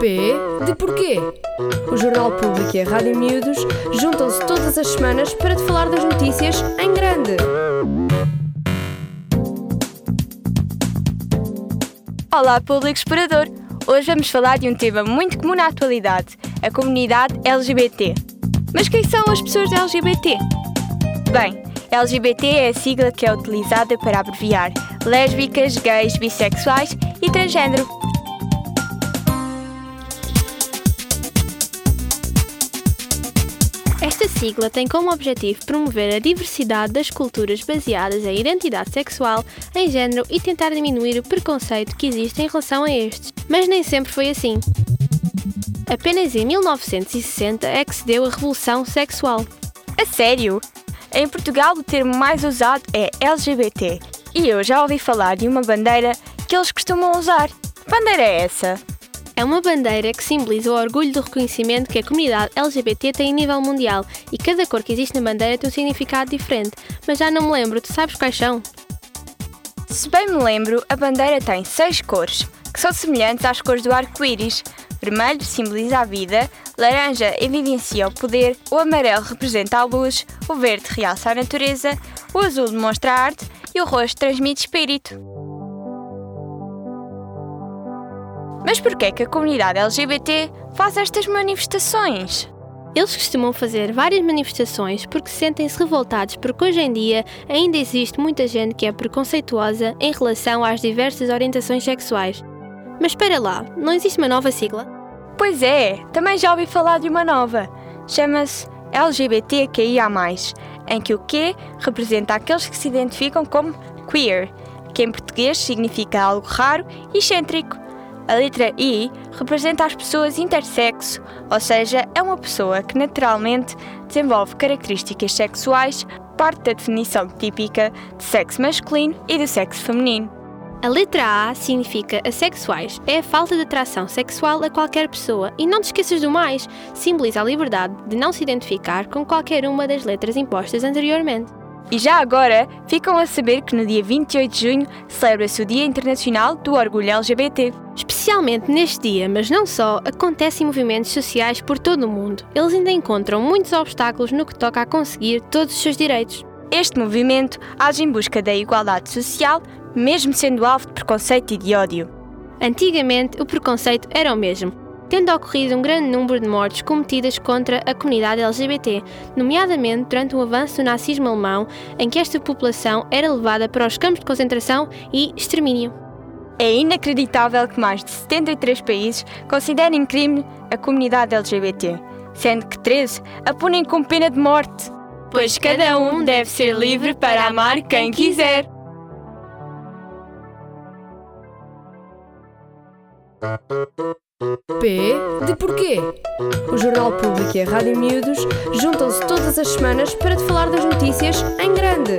P de porquê? O Jornal Público e a Rádio Miúdos juntam-se todas as semanas para te falar das notícias em grande. Olá, público explorador! Hoje vamos falar de um tema muito comum na atualidade, a comunidade LGBT. Mas quem são as pessoas LGBT? Bem, LGBT é a sigla que é utilizada para abreviar lésbicas, gays, bissexuais e transgênero. Esta sigla tem como objetivo promover a diversidade das culturas baseadas em identidade sexual, em género e tentar diminuir o preconceito que existe em relação a estes. Mas nem sempre foi assim. Apenas em 1960 é que se deu a revolução sexual. A sério? Em Portugal, o termo mais usado é LGBT. E eu já ouvi falar de uma bandeira que eles costumam usar. Que bandeira é essa? É uma bandeira que simboliza o orgulho do reconhecimento que a comunidade LGBT tem a nível mundial e cada cor que existe na bandeira tem um significado diferente, mas já não me lembro, tu sabes quais são? Se bem me lembro, a bandeira tem seis cores, que são semelhantes às cores do arco-íris. Vermelho simboliza a vida, laranja evidencia o poder, o amarelo representa a luz, o verde realça a natureza, o azul demonstra a arte e o roxo transmite espírito. Mas por que é que a comunidade LGBT faz estas manifestações? Eles costumam fazer várias manifestações porque sentem-se revoltados porque hoje em dia ainda existe muita gente que é preconceituosa em relação às diversas orientações sexuais. Mas espera lá, não existe uma nova sigla? Pois é, também já ouvi falar de uma nova. Chama-se LGBTQIA+, em que o Q representa aqueles que se identificam como queer, que em português significa algo raro e excêntrico. A letra I representa as pessoas intersexo, ou seja, é uma pessoa que naturalmente desenvolve características sexuais, parte da definição típica de sexo masculino e do sexo feminino. A letra A significa assexuais, é a falta de atração sexual a qualquer pessoa e não te esqueças do mais, simboliza a liberdade de não se identificar com qualquer uma das letras impostas anteriormente. E já agora, ficam a saber que no dia 28 de junho celebra-se o Dia Internacional do Orgulho LGBT. Especialmente neste dia, mas não só, acontecem movimentos sociais por todo o mundo. Eles ainda encontram muitos obstáculos no que toca a conseguir todos os seus direitos. Este movimento age em busca da igualdade social, mesmo sendo alvo de preconceito e de ódio. Antigamente, o preconceito era o mesmo, tendo ocorrido um grande número de mortes cometidas contra a comunidade LGBT, nomeadamente durante o avanço do nazismo alemão, em que esta população era levada para os campos de concentração e extermínio. É inacreditável que mais de 73 países considerem crime a comunidade LGBT, sendo que 13 a punem com pena de morte. Pois cada um deve ser livre para amar quem quiser. P de porquê? O Jornal Público e a Rádio Miúdos juntam-se todas as semanas para te falar das notícias em grande.